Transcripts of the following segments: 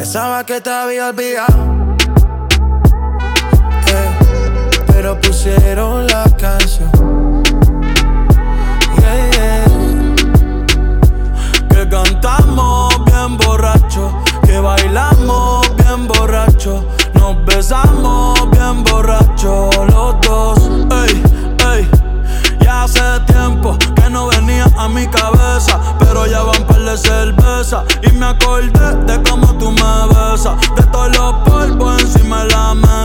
Pensaba que te había olvidado. Eh, pero pusieron la canción. Que cantamos bien borrachos. Que bailamos bien borrachos. Nos besamos bien borrachos los dos. Ey, ey. Ya hace tiempo no venía a mi cabeza. Pero ya van par de cerveza. Y me acordé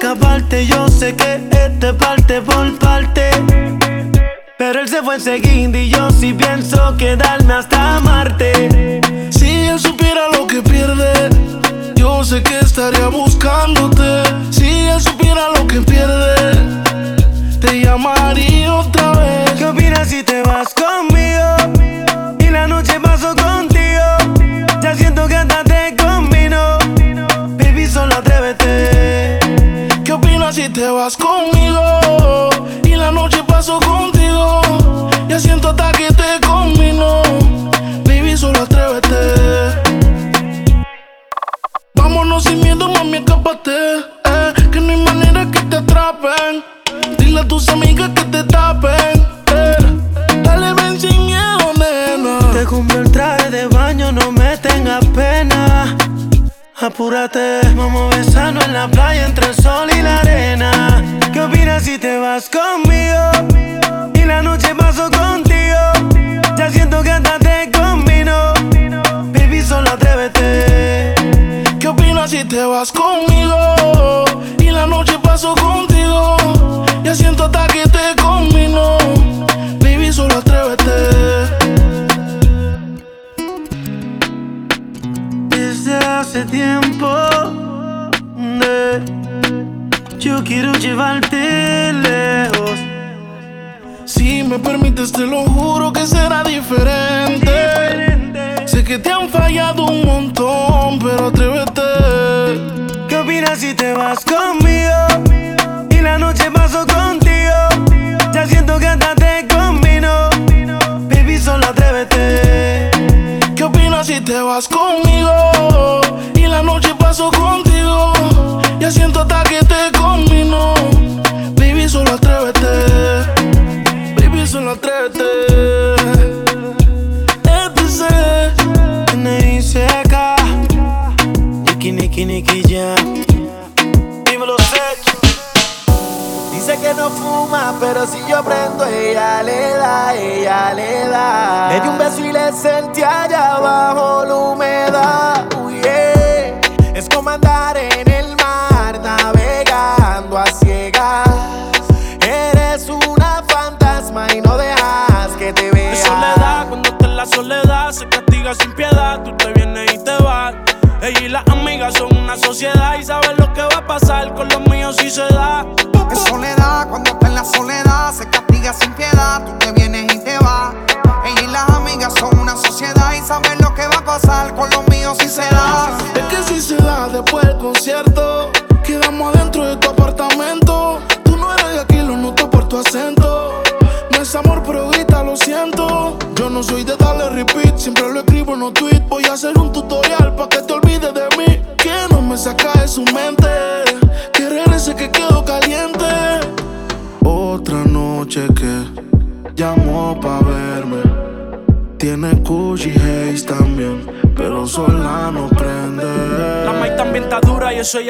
Yo sé que este parte por parte. Pero él se fue enseguida y yo sí pienso quedarme hasta Marte. Si él supiera lo que pierde, yo sé que estaría buscándote.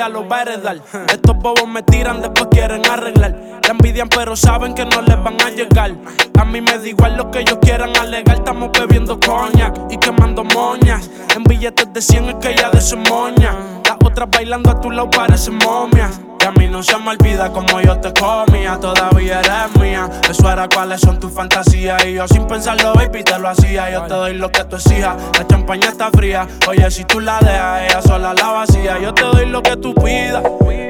Ya lo va a heredar. Estos bobos me tiran, después quieren arreglar. La envidian, pero saben que no les van a llegar. A mí me da igual lo que ellos quieran alegar. Estamos bebiendo coña y quemando moñas. En billetes de 100 es que ya de su moña. Las otras bailando a tu lado parecen momias. No se me olvida como yo te comía, todavía eres mía. Eso era cuáles son tus fantasías. Y yo sin pensarlo, baby, te lo hacía. Yo te doy lo que tú exijas. La champaña está fría. Oye, si tú la dejas, ella sola la vacía. Yo te doy lo que tú pidas.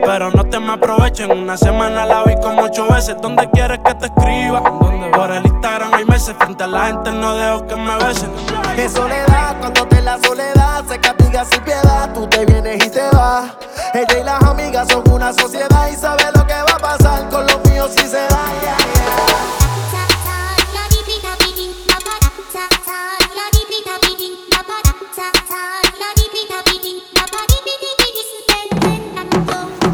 Pero no te me aprovechen. Una semana la vi como ocho veces. ¿Dónde quieres que te escriba? Por el Instagram hay meses. Frente a la gente no dejo que me besen. Qué soledad, cuando te la soledad se castiga sin piedad. Tú te vienes y te vas. Ella y las amigas son una sociedad y sabe lo que va a pasar con los míos si se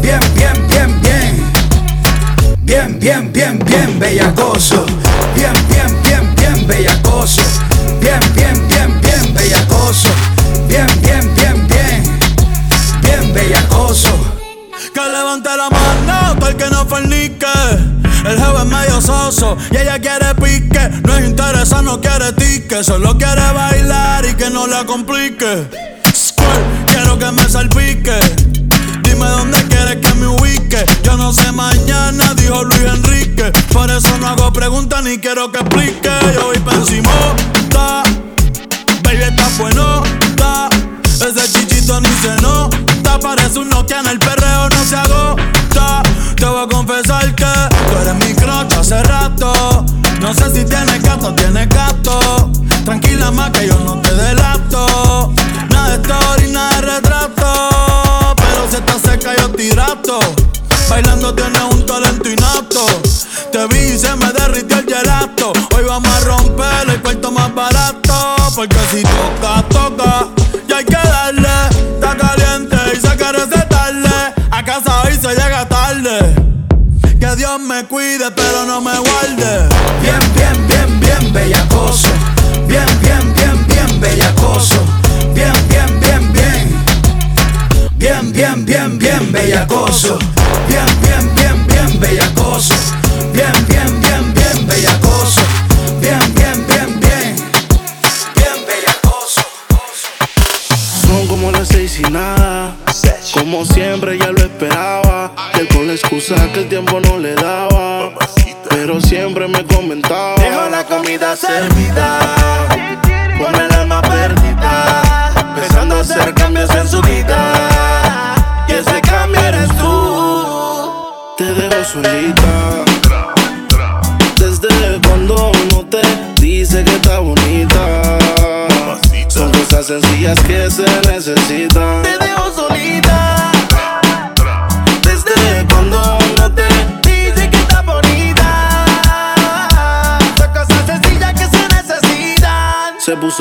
Bien, bien, bien, bien. Bien, bien, bien, bien bellacoso. Bien, bien, bien, bien bellacoso. Bien, bien, bien, bien bellacoso. Bien, bien, bien, bien. Bien bellacoso. Que levante la mano, el que no fornique. El jefe es medio soso y ella quiere pique. No es interesa, no quiere tique. Solo quiere bailar y que no la complique. quiero que me salpique. Dónde quieres que me ubique. Yo no sé mañana, dijo Luis Enrique. Por eso no hago preguntas ni quiero que explique. Yo voy pa' encima, baby está bueno, Ese chichito ni se nota, parece un Nokia en el perreo no se agota. Te voy a confesar que tú eres mi crocha hace rato. No sé si tienes gato tienes gato. Tranquila más que yo no te delato. Nada de story, Bailando tienes un talento inapto. Te vi y se me derritió el gelato. Hoy vamos a romper el cuarto más barato. Porque si toca, toca. Y hay que darle. Está caliente y se quiere tarde. A casa hoy se llega tarde. Que Dios me cuide, pero no me guarde.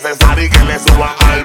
Es necesario que le suban al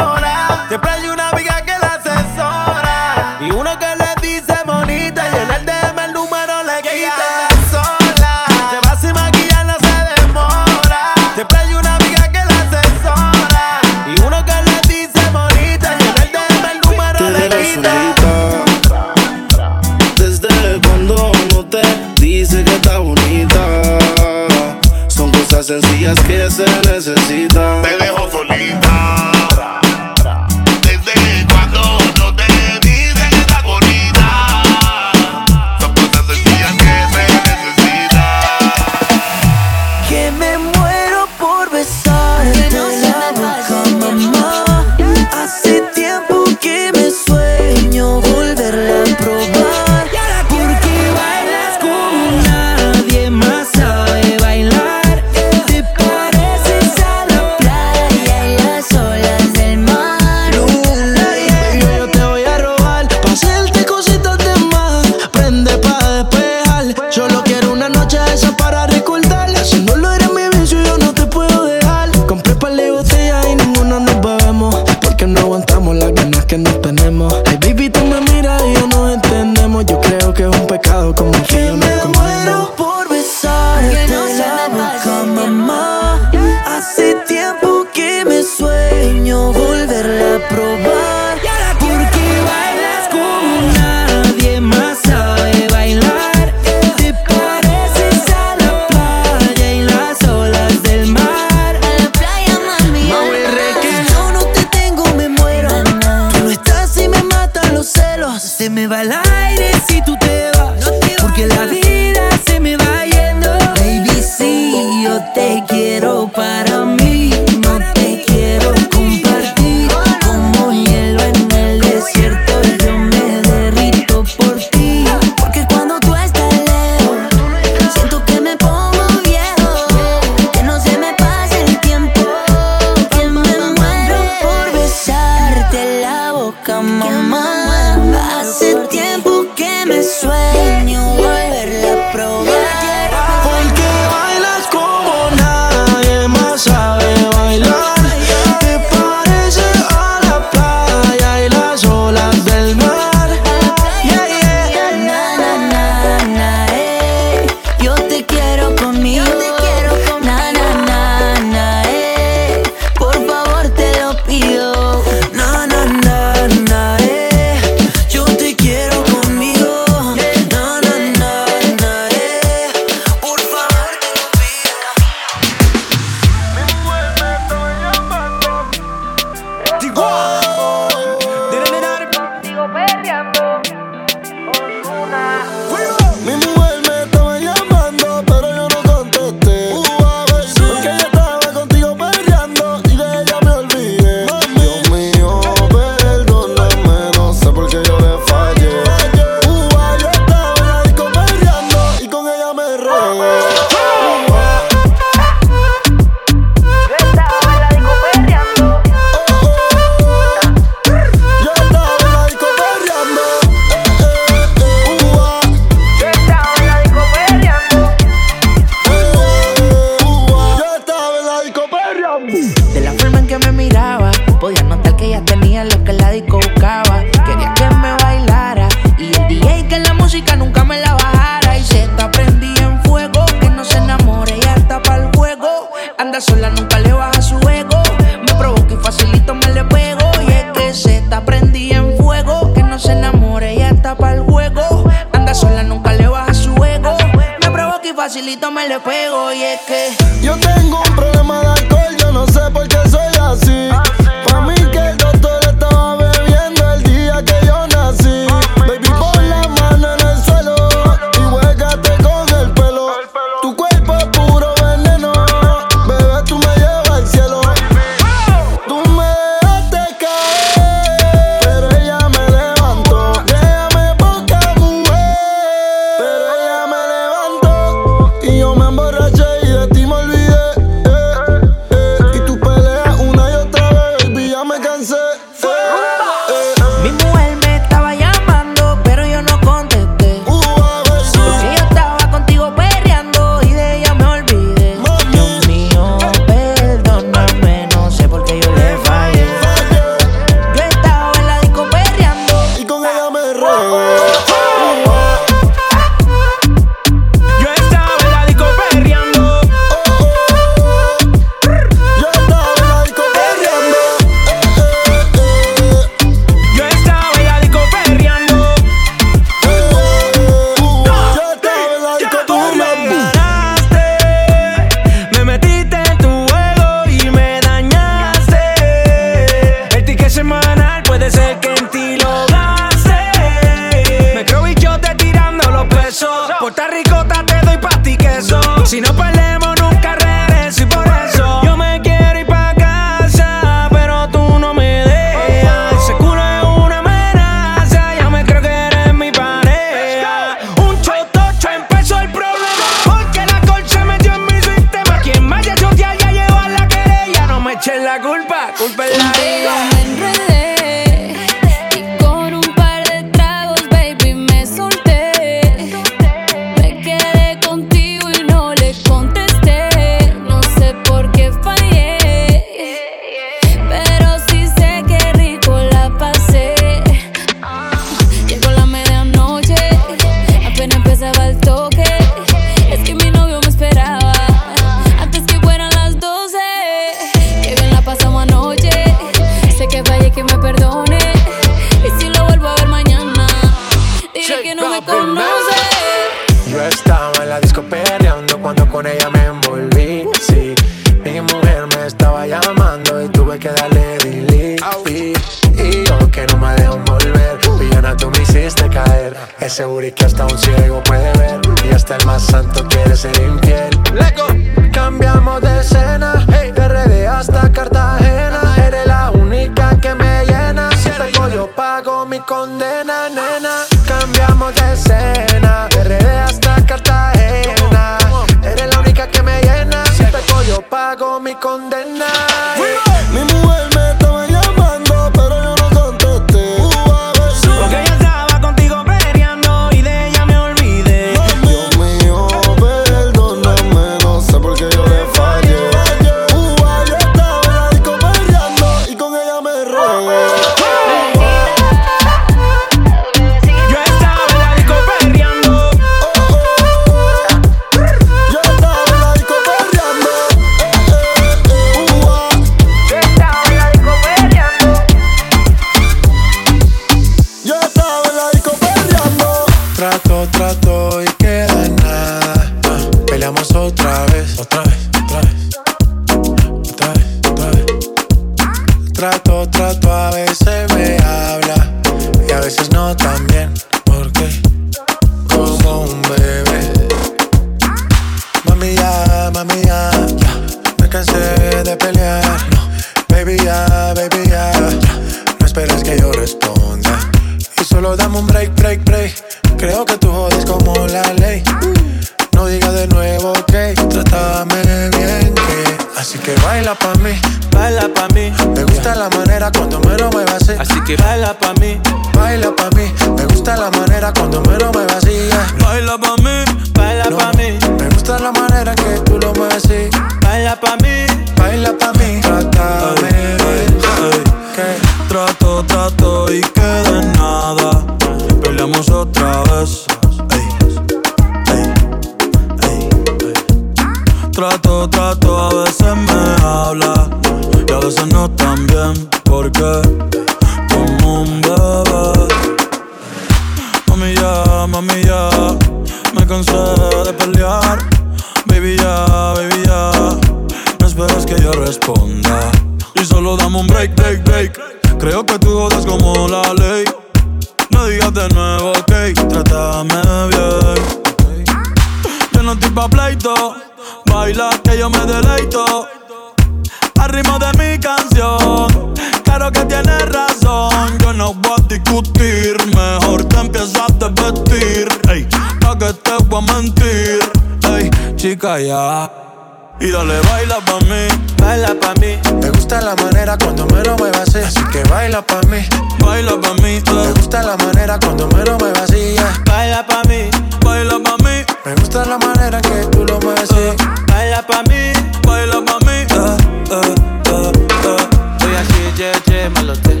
cuando me lo muevas así. Así que baila pa' mí, baila pa' mí, me eh. gusta la manera cuando me lo muevas así. yeah. baila pa' mí, baila pa' mí, Me gusta la manera que tú lo mueves así. baila pa' mí, baila pa' mí. Eh, eh, eh. Oya ṣe jẹ́jẹ́ má lọ tẹ̀.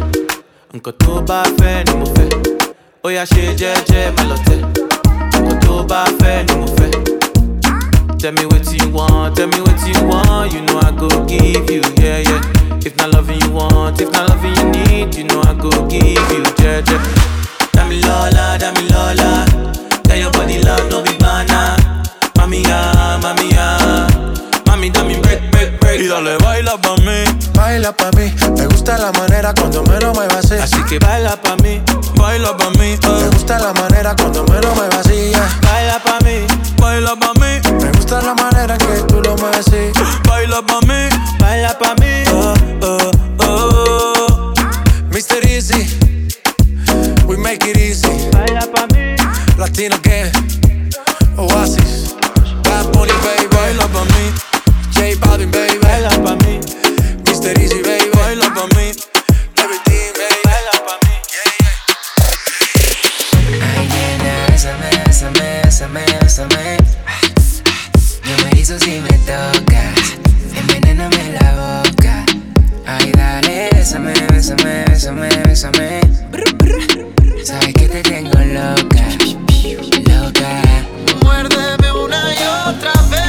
Nǹkan tó bá fẹ́ ni mo fẹ́. Oya ṣe jẹ́jẹ́ má lọ tẹ̀. Nǹkan tó bá fẹ́ ni mo fẹ́. Tell me what you want, tell me what you want. You know I go give you, yeah, yeah. If not loving you want, if not loving you need, you know I go give you, yeah, yeah. Dami Lola, Dami Lola. Tell your body love, no be banana. Mami ya, mami ya. Mami, dame break, break, break. Y dale, baila pa' mí, Baila pa' mí, me gusta la manera cuando me lo muevas así. Así que baila pa' mí, baila pa' mí, Me eh. gusta la manera cuando me lo muevas así. yeah. baila pa' mí, baila pa' mí, Me gusta la manera que tú lo mueves así. baila pa' mí. baila pa' mí. Eh, eh, eh. Mr. Easy, we make it easy. Baila pa' mí, Latino gang, Oasis, Bad Bunny, baby. Baila pa' mí, J Balvin, baby. baila pa' mí, Mr. Easy, baby. baila pa' mí. Everything, baby. baila pa' mí. Ay, nena, bésame, bésame, bésame, bésame. Hizo si me tocas. Envenéname la boca. Ay, dale, bésame, bésame, bésame, bésame. Sabes que te tengo loca, loca. Muérdeme una y otra vez,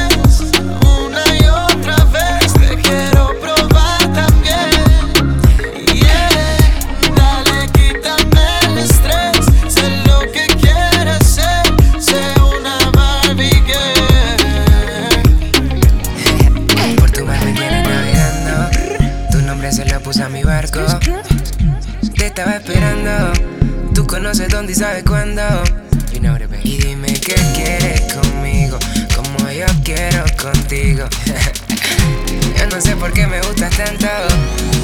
estaba esperando. Tú conoces dónde y sabes cuándo. Y dime qué quieres conmigo, como yo quiero contigo. yo no sé por qué me gustas tanto.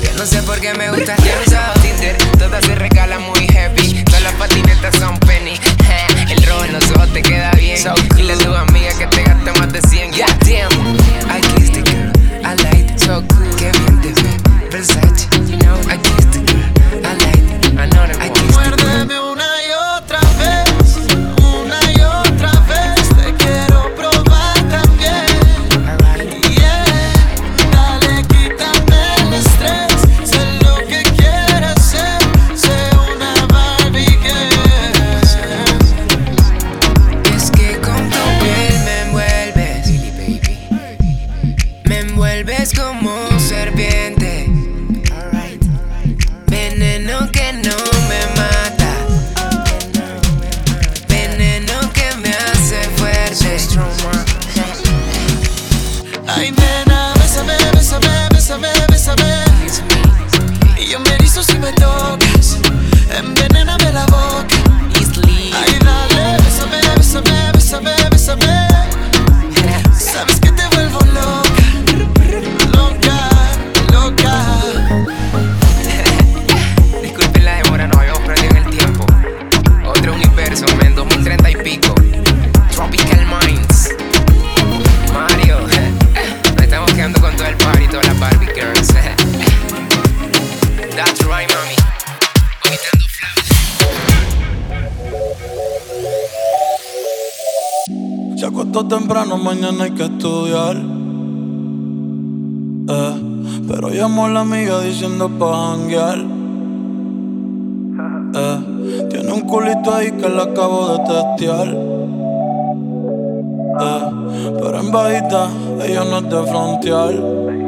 Yo no sé por qué me gustas tanto. Tinder, todas se regalan muy heavy. Todas las patinetas son penny. El rojo en los ojos te queda bien. Dile a tu amiga que te gaste más de 100. Yeah, damn. I kissed the girl, I. So cool. Qué bien te ve. Versace, mañana hay que estudiar. Eh, pero llamó a la amiga diciendo pa' janguear. Eh, tiene un culito ahí que le acabo de testear. Eh, pero en bajita, ella no es de frontear.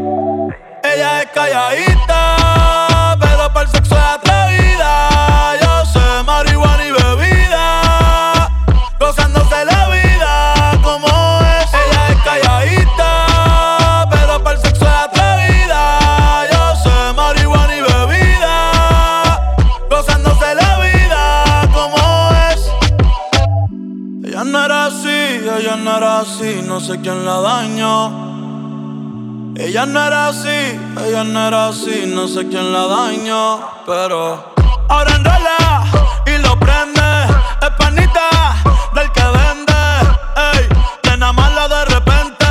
No sé quién la dañó, pero ahora enrola y lo prende, es panita del que vende, ey, que nada más la de repente,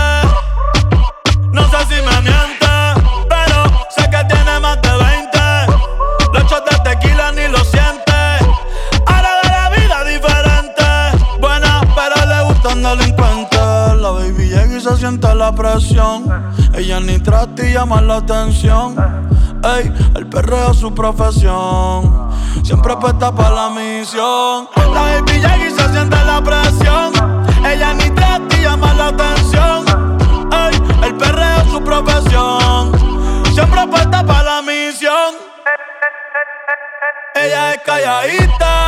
no sé si me miente, pero sé que tiene más de 20, los shots de tequila ni lo siente, ahora de la vida diferente, buena pero le gustan delincuentes, la baby llega y se siente la presión. Ella ni trata y llama la atención. Ey, el perreo es su profesión. Siempre puesta para la misión. La baby llega y se siente la presión. Ella ni y llama la atención. Ey, el perreo es su profesión. Siempre puesta para la misión. Ella es calladita,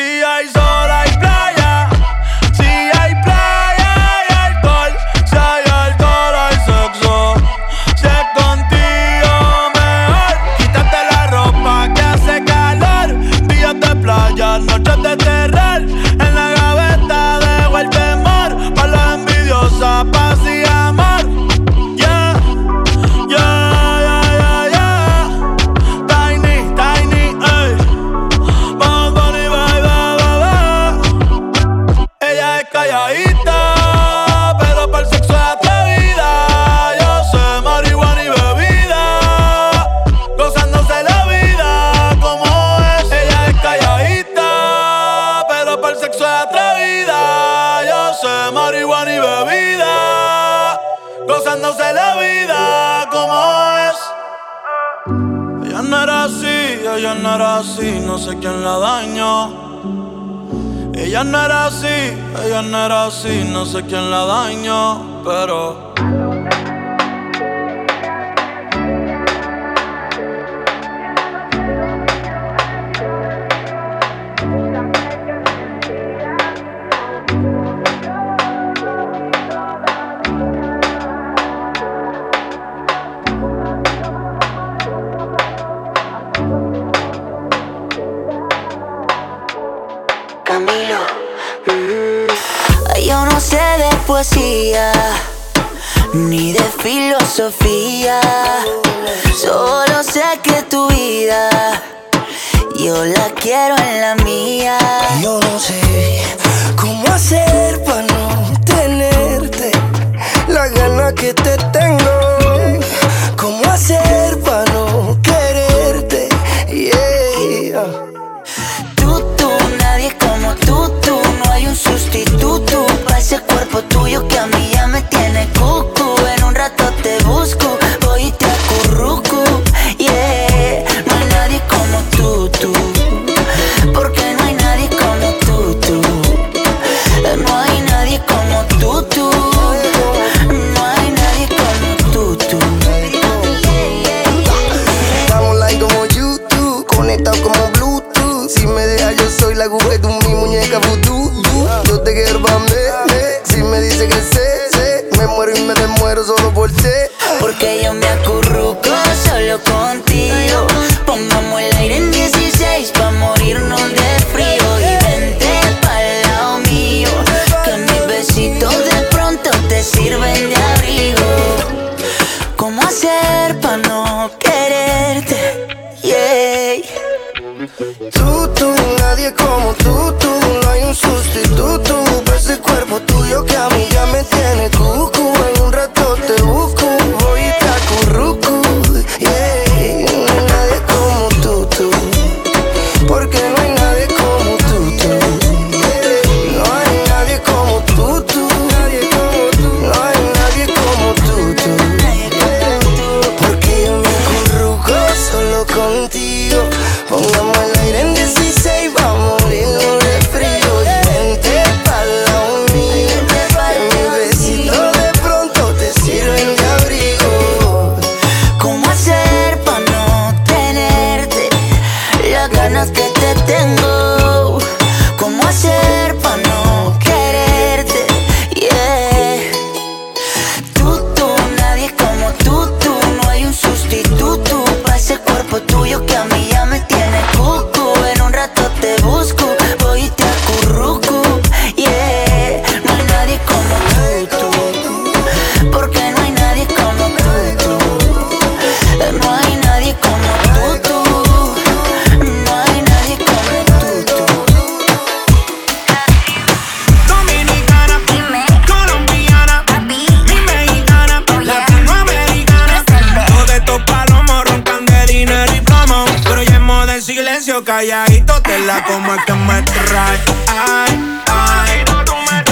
que me trae. Ay, ay.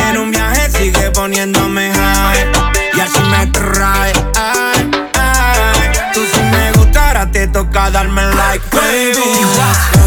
En un viaje sigue poniéndome high. Y así me trae. Ay, ay. Tú si me gustara te toca darme like, baby.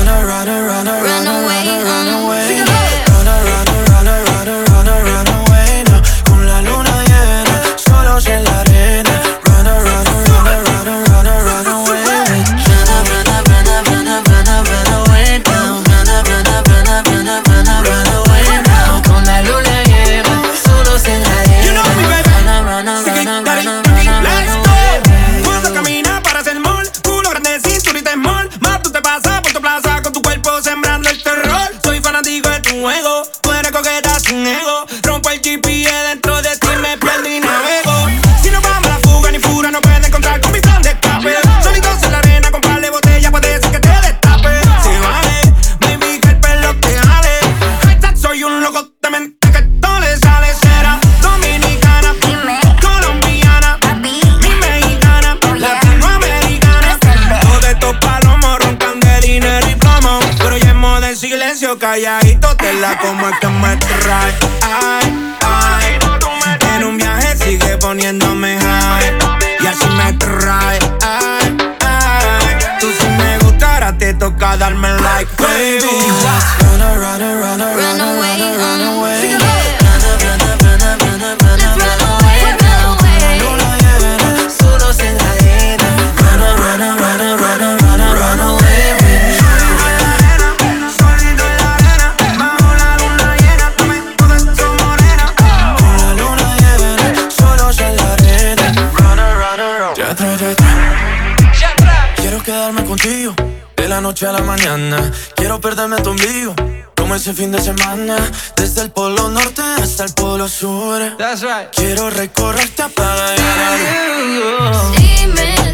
ese fin de semana. Desde el polo norte hasta el polo sur. That's right. Quiero recorrerte a pagar. Dímelo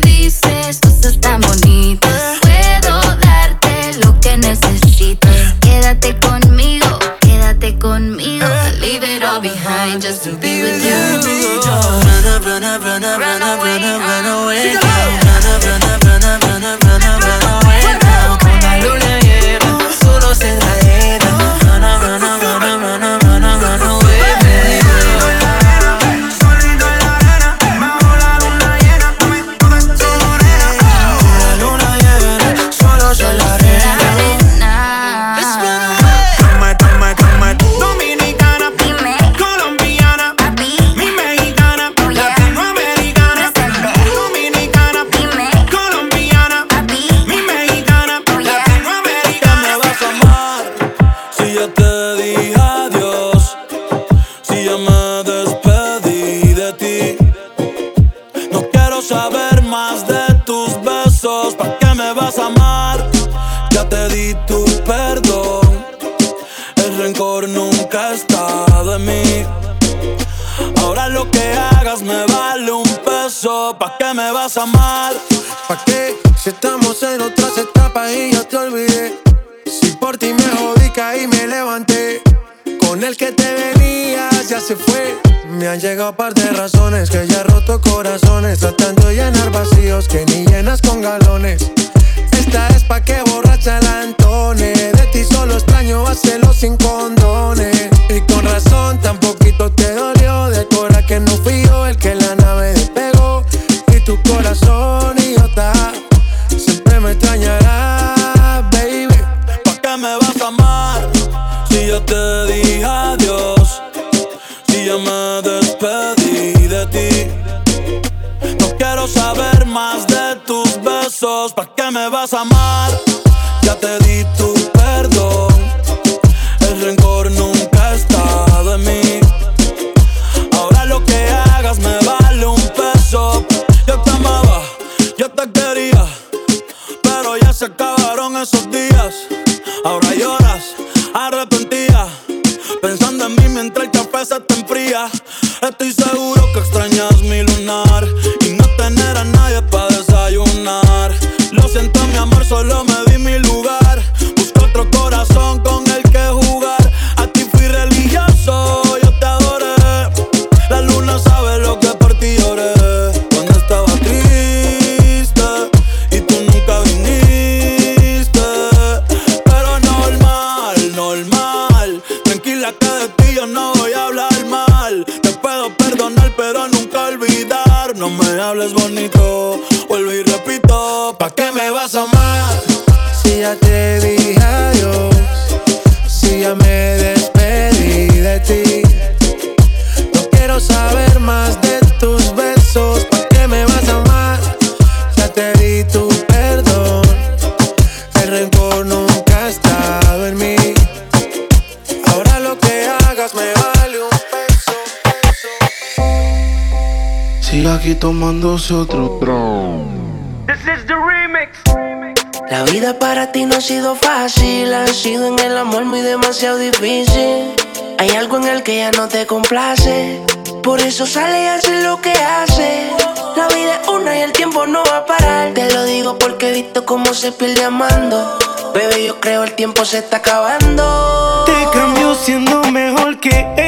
se pierde amando. Bebé, yo creo el tiempo se está acabando. Te cambió siendo mejor que él.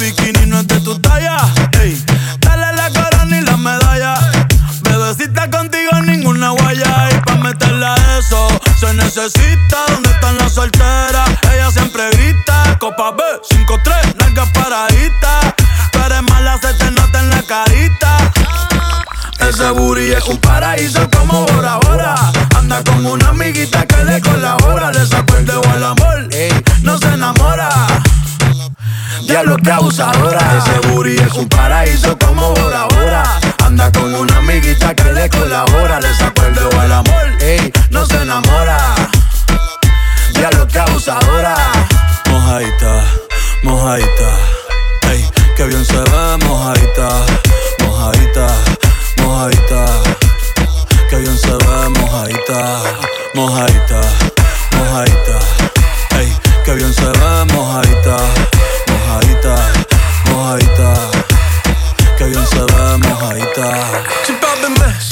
bikini. abusadora. Ese booty es un paraíso como Bora Bora. Anda con una amiguita que le colabora. Le sacó el dedo al amor, ey, no se enamora. Ya lo que abusadora. Mojaita, mojaita. Ey, que bien se ve, mojaita, mojaita, mojaita. Que bien se ve, mojaita, mojaita.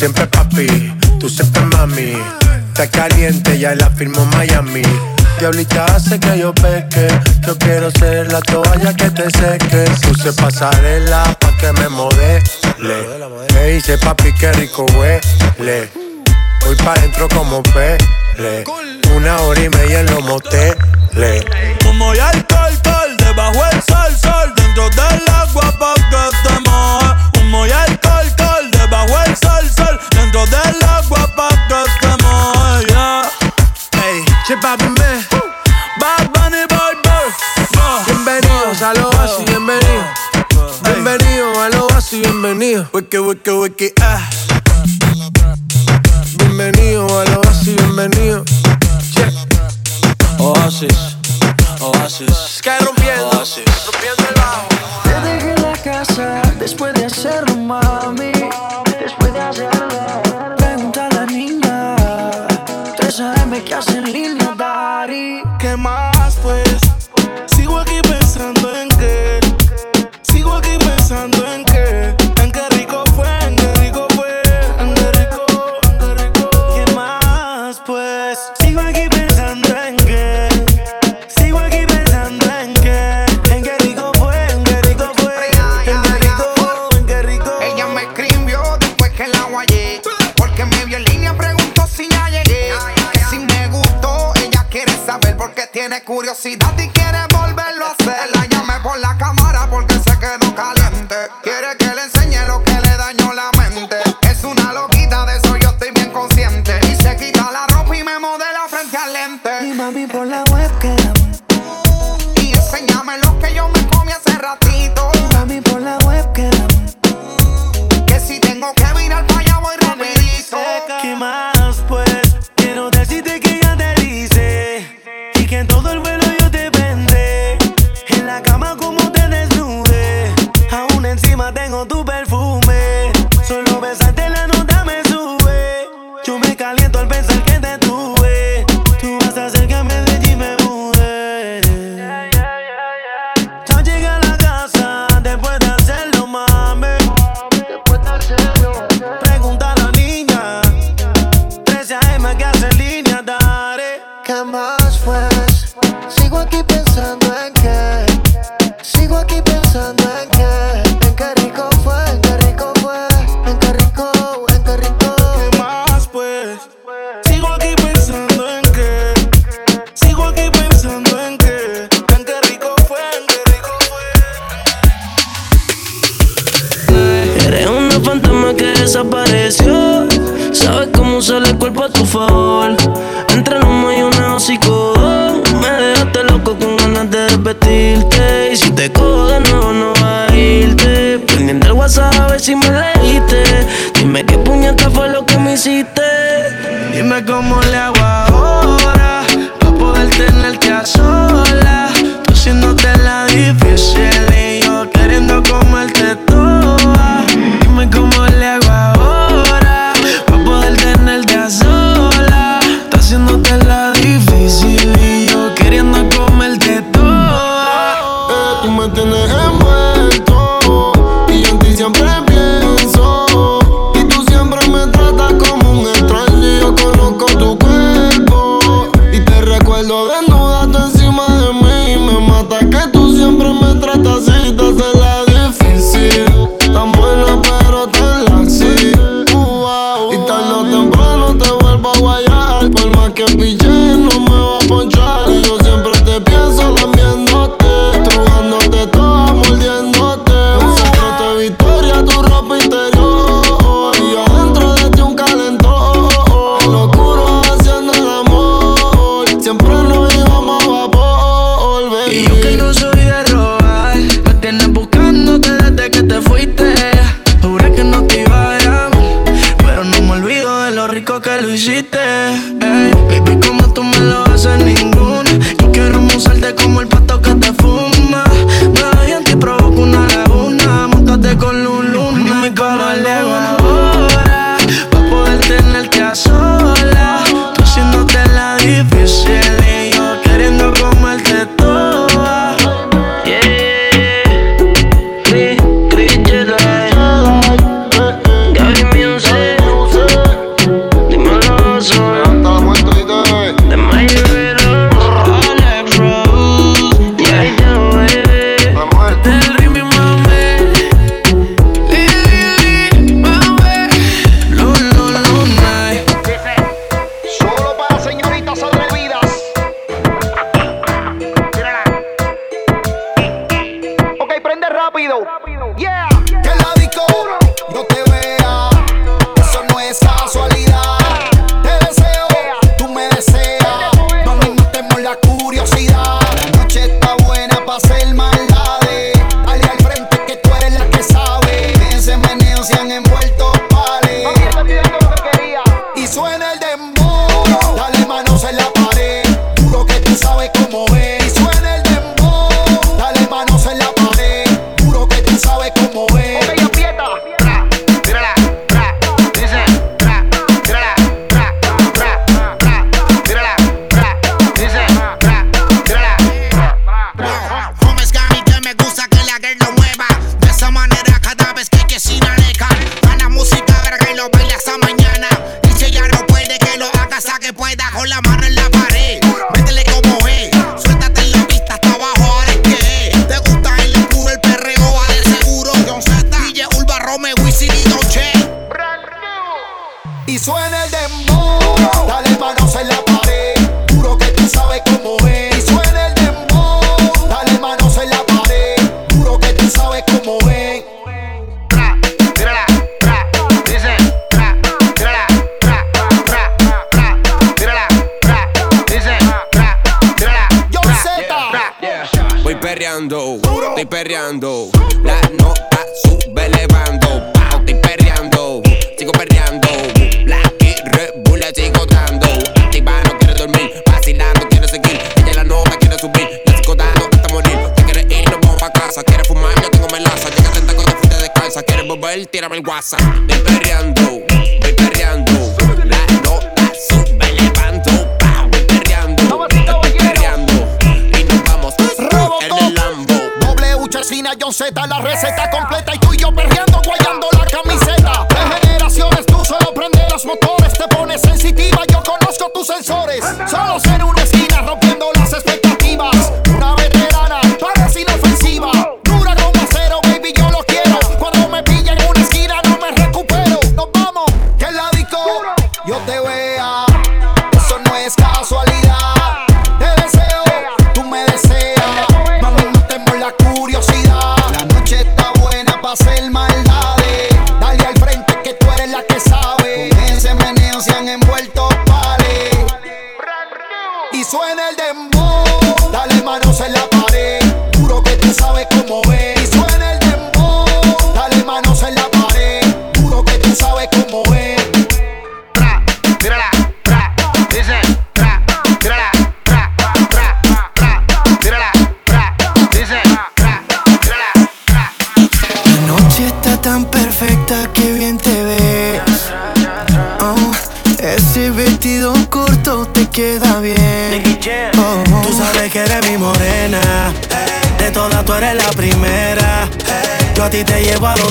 siempre papi, tú siempre mami. Está caliente, ya la firmó Miami. Diablita hace que yo peque. Yo quiero ser la toalla que te seque. Puse pasarela pa' que me modele. Me dice papi que rico huele. Voy pa' dentro como pele. Una hora y media en los moteles. Como ya el debajo el sol, sol. Dentro del agua pa' que te moje. Humo y alcohol, dentro del agua pa' que se moje. Yeah. Hey, chepa bimbe, Bad Bunny Boy Boy. Bienvenidos a lo así, bienvenidos. Bienvenidos a lo así, bienvenidos. Wiki, wiki, wiki, ah. Bienvenidos a lo así, bienvenidos. Check. Oasis, Oasis. Sky rompiendo, Oasis. rompiendo el bajo. Te dejé la casa después de hacerlo, mami. Después de hacerlo. CM que hacen línea, Dari. ¿Qué más, pues? Sigo aquí pensando en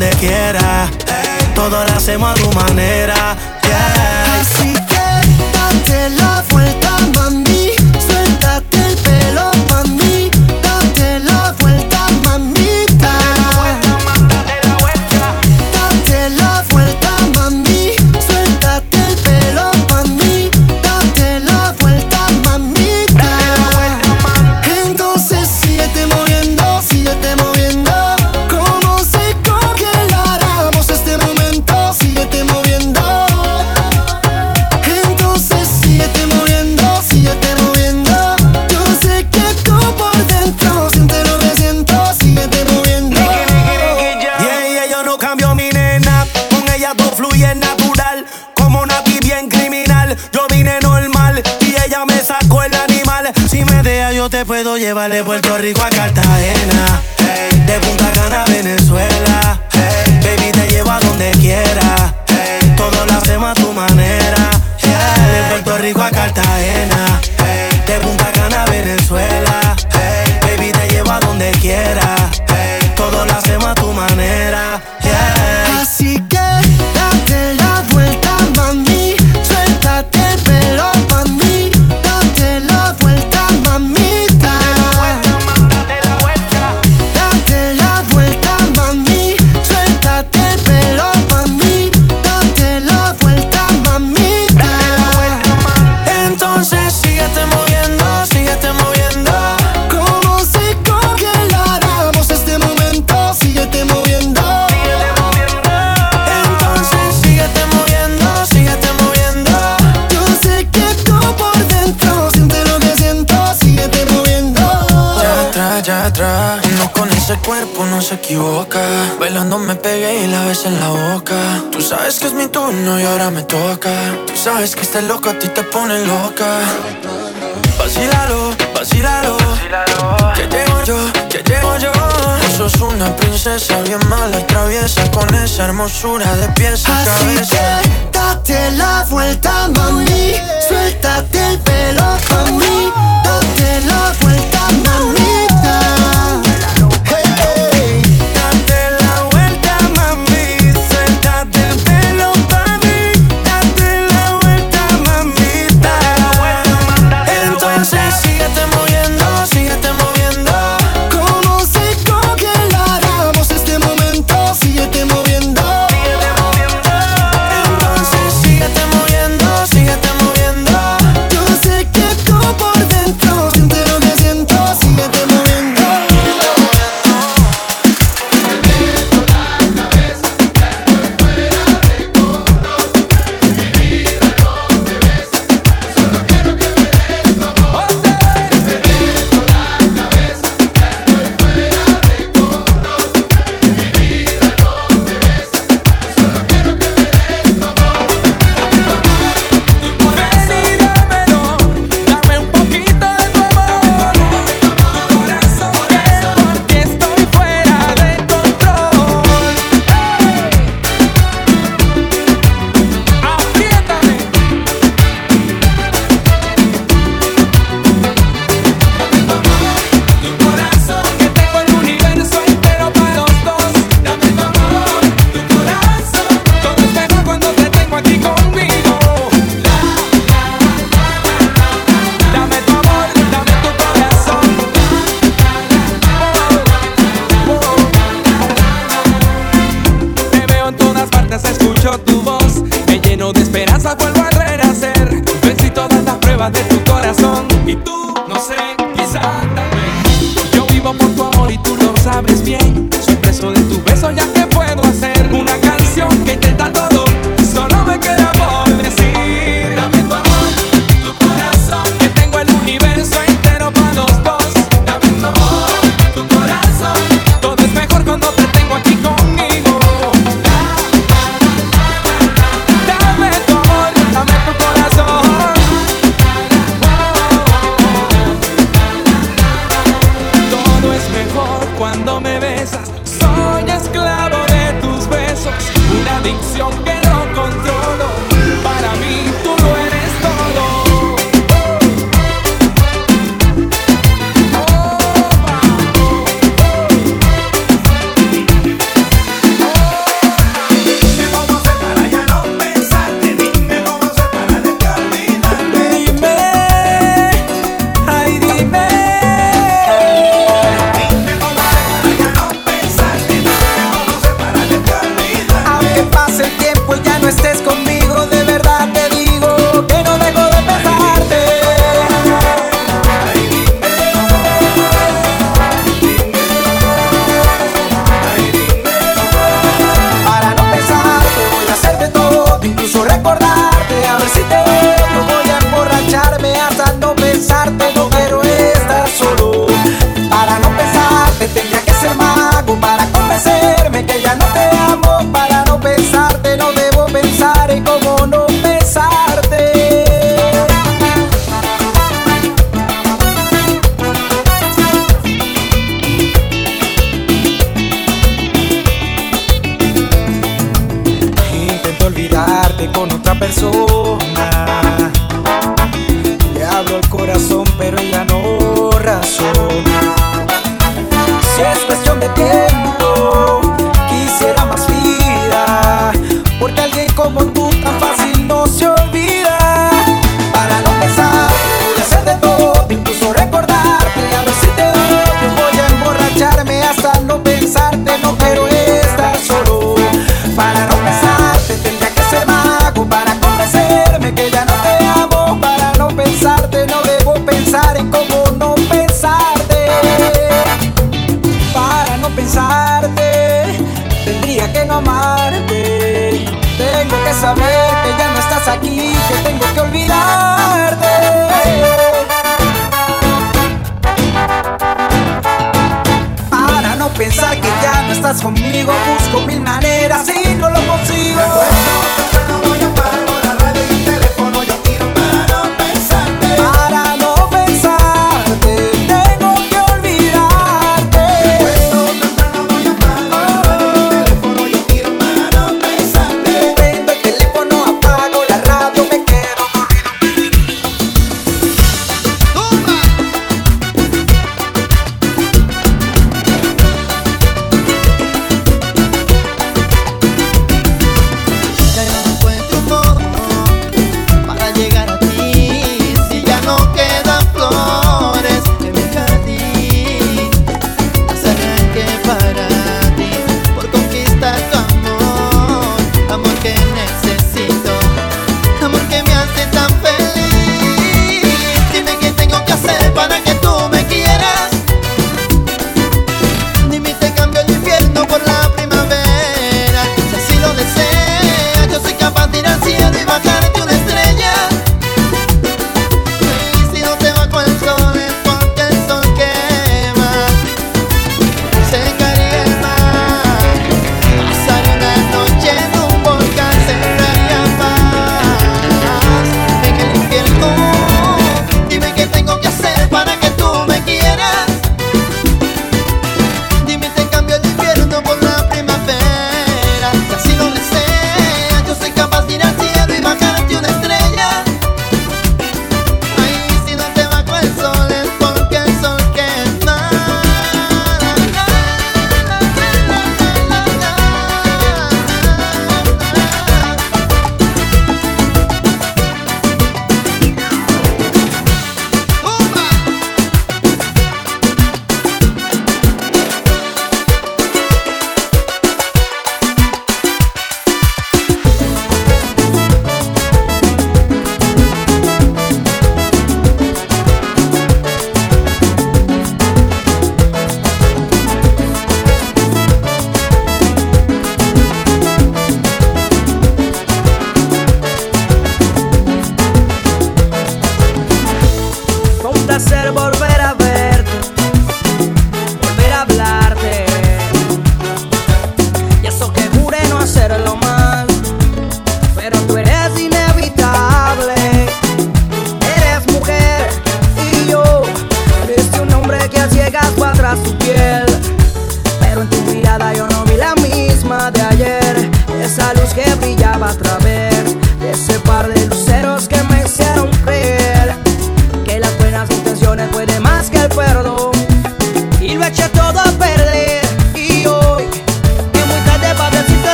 donde quiera. Todo lo hacemos a tu manera te puedo llevar de Puerto Rico a Cartagena. De Punta Cana a Venezuela. Baby, te llevo a donde quiera. Hey. Todo lo hacemos a tu manera. De Puerto Rico a Cartagena. De Punta Cana a Venezuela. hablando me pegué y la besé en la boca. Tú sabes que es mi turno y ahora me toca. Tú sabes que este loco a ti te pone loca. Vacílalo, vacílalo. Que llego yo, que llego yo. Tú sos una princesa bien mala y traviesa con esa hermosura de pies a Así. Que date la vuelta, mami. Suéltate el pelo, mami. Date la vuelta, mami.